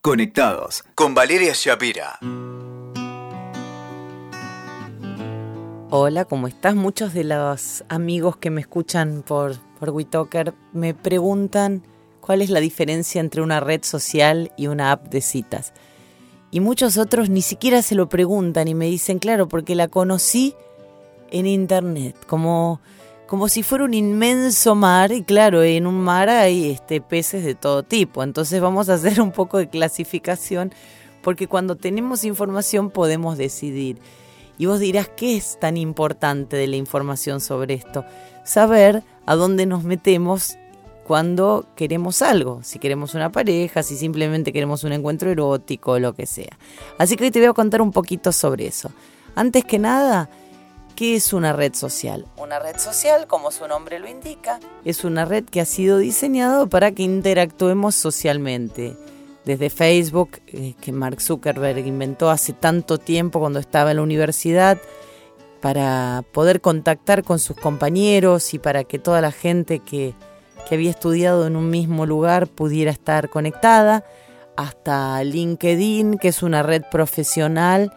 Conectados con Valeria Shapira. Hola, ¿cómo estás? Muchos de los amigos que me escuchan por, por WeTalker me preguntan cuál es la diferencia entre una red social y una app de citas. Y muchos otros ni siquiera se lo preguntan y me dicen, claro, porque la conocí en internet, como, como si fuera un inmenso mar, y claro, en un mar hay este, peces de todo tipo. Entonces vamos a hacer un poco de clasificación, porque cuando tenemos información podemos decidir. Y vos dirás, ¿qué es tan importante de la información sobre esto? Saber a dónde nos metemos cuando queremos algo, si queremos una pareja, si simplemente queremos un encuentro erótico, lo que sea. Así que hoy te voy a contar un poquito sobre eso. Antes que nada, ¿qué es una red social? Una red social, como su nombre lo indica, es una red que ha sido diseñada para que interactuemos socialmente desde Facebook, eh, que Mark Zuckerberg inventó hace tanto tiempo cuando estaba en la universidad, para poder contactar con sus compañeros y para que toda la gente que, que había estudiado en un mismo lugar pudiera estar conectada, hasta LinkedIn, que es una red profesional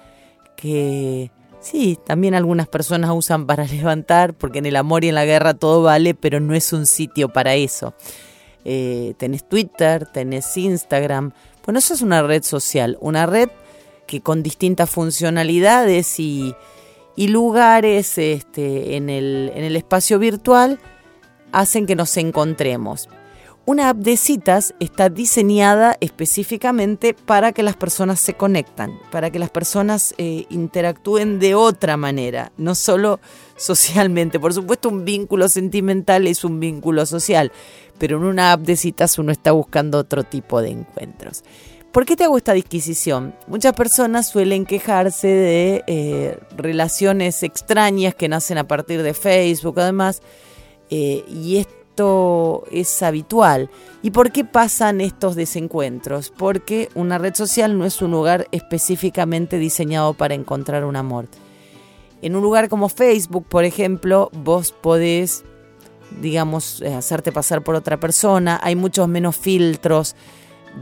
que sí, también algunas personas usan para levantar, porque en el amor y en la guerra todo vale, pero no es un sitio para eso. Eh, tenés Twitter, tenés Instagram. Bueno, eso es una red social, una red que con distintas funcionalidades y, lugares este, en, el, en el espacio virtual hacen que nos encontremos. Una app de citas está diseñada específicamente para que las personas se conectan, para que las personas eh, interactúen de otra manera, no solo socialmente. Por supuesto, un vínculo sentimental es un vínculo social, pero en una app de citas uno está buscando otro tipo de encuentros. ¿Por qué te hago esta disquisición? Muchas personas suelen quejarse de eh, relaciones extrañas que nacen a partir de Facebook, además, eh, y esto es habitual. ¿Y por qué pasan estos desencuentros? Porque una red social no es un lugar específicamente diseñado para encontrar un amor. En un lugar como Facebook, por ejemplo, vos podés digamos, eh, hacerte pasar por otra persona, hay muchos menos filtros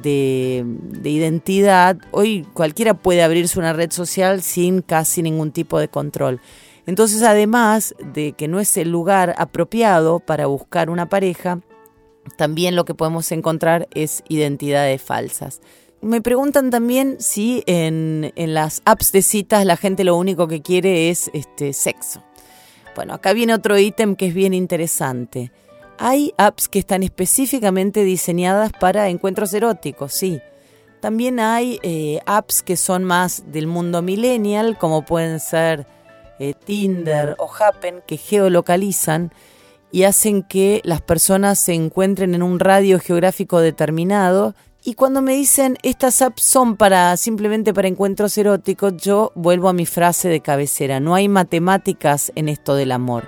de, identidad. Hoy cualquiera puede abrirse una red social sin casi ningún tipo de control. Entonces, además de que no es el lugar apropiado para buscar una pareja, también lo que podemos encontrar es identidades falsas. Me preguntan también si en, las apps de citas la gente lo único que quiere es este, sexo. Bueno, acá viene otro ítem que es bien interesante. Hay apps que están específicamente diseñadas para encuentros eróticos, sí. También hay eh, apps que son más del mundo millennial, como pueden ser eh, Tinder o Happen, que geolocalizan y hacen que las personas se encuentren en un radio geográfico determinado y cuando me dicen estas apps son para simplemente para encuentros eróticos, yo vuelvo a mi frase de cabecera, no hay matemáticas en esto del amor.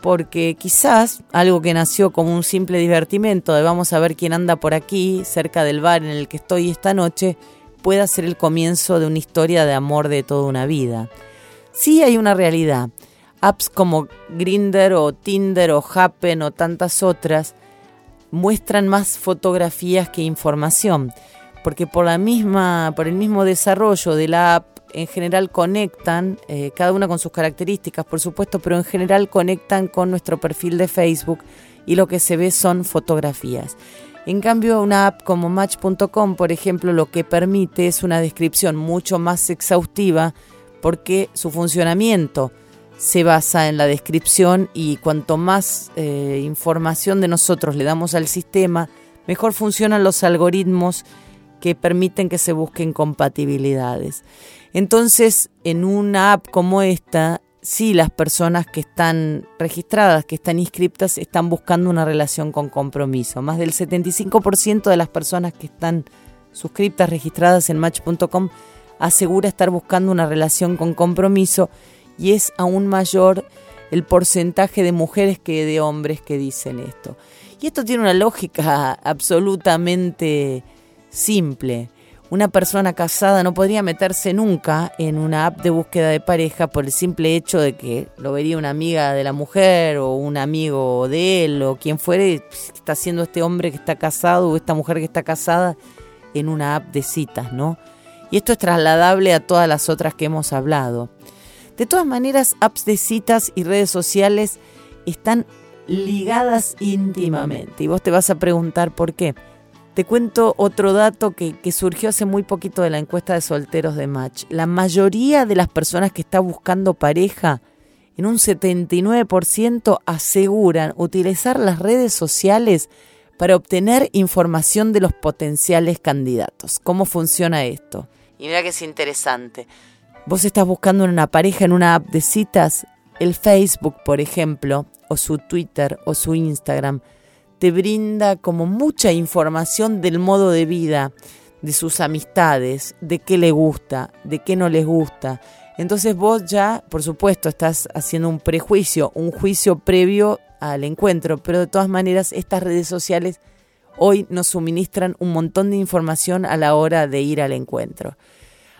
Porque quizás algo que nació como un simple divertimento de vamos a ver quién anda por aquí, cerca del bar en el que estoy esta noche, pueda ser el comienzo de una historia de amor de toda una vida. Sí hay una realidad. Apps como Grinder o Tinder o Happen o tantas otras muestran más fotografías que información, porque por, la misma, por el mismo desarrollo de la app en general conectan, eh, cada una con sus características por supuesto, pero en general conectan con nuestro perfil de Facebook y lo que se ve son fotografías. En cambio, una app como Match.com, por ejemplo, lo que permite es una descripción mucho más exhaustiva porque su funcionamiento se basa en la descripción y cuanto más eh, información de nosotros le damos al sistema, mejor funcionan los algoritmos que permiten que se busquen compatibilidades. Entonces, en una app como esta, sí las personas que están registradas, que están inscriptas, están buscando una relación con compromiso. Más del 75% de las personas que están suscriptas, registradas en match.com, asegura estar buscando una relación con compromiso y es aún mayor el porcentaje de mujeres que de hombres que dicen esto. Y esto tiene una lógica absolutamente simple. Una persona casada no podría meterse nunca en una app de búsqueda de pareja por el simple hecho de que lo vería una amiga de la mujer o un amigo de él o quien fuere, está haciendo este hombre que está casado o esta mujer que está casada en una app de citas, ¿no? Y esto es trasladable a todas las otras que hemos hablado. De todas maneras, apps de citas y redes sociales están ligadas íntimamente. Y vos te vas a preguntar por qué. Te cuento otro dato que, que, surgió hace muy poquito de la encuesta de solteros de Match. La mayoría de las personas que están buscando pareja, en un 79%, aseguran utilizar las redes sociales para obtener información de los potenciales candidatos. ¿Cómo funciona esto? Y mira que es interesante. Vos estás buscando una pareja en una app de citas, el Facebook, por ejemplo, o su Twitter o su Instagram, te brinda como mucha información del modo de vida, de sus amistades, de qué le gusta, de qué no les gusta. Entonces vos ya, por supuesto, estás haciendo un prejuicio, un juicio previo al encuentro, pero de todas maneras estas redes sociales hoy nos suministran un montón de información a la hora de ir al encuentro.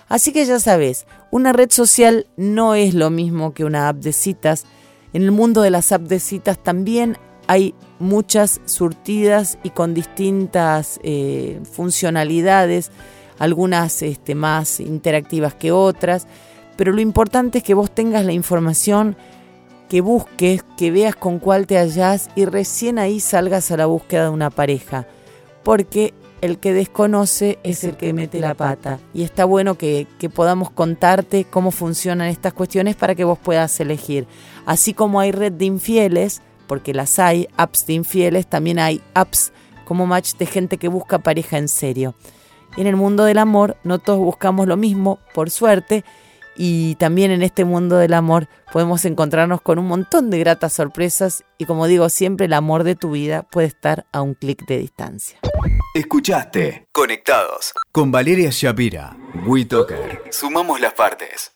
Así que ya sabes, una red social no es lo mismo que una app de citas. En el mundo de las apps de citas también hay muchas surtidas y con distintas eh, funcionalidades, algunas este, más interactivas que otras, pero lo importante es que vos tengas la información que busques, que veas con cuál te hallás y recién ahí salgas a la búsqueda de una pareja. Porque el que desconoce es el que mete la pata. Y está bueno que, que, podamos contarte cómo funcionan estas cuestiones para que vos puedas elegir. Así como hay red de infieles, porque las hay, apps de infieles, también hay apps como match de gente que busca pareja en serio. En el mundo del amor no todos buscamos lo mismo, por suerte, y también en este mundo del amor podemos encontrarnos con un montón de gratas sorpresas y como digo siempre, el amor de tu vida puede estar a un clic de distancia. Escuchaste Conectados con Valeria Shapira. WeToker. Sumamos las partes.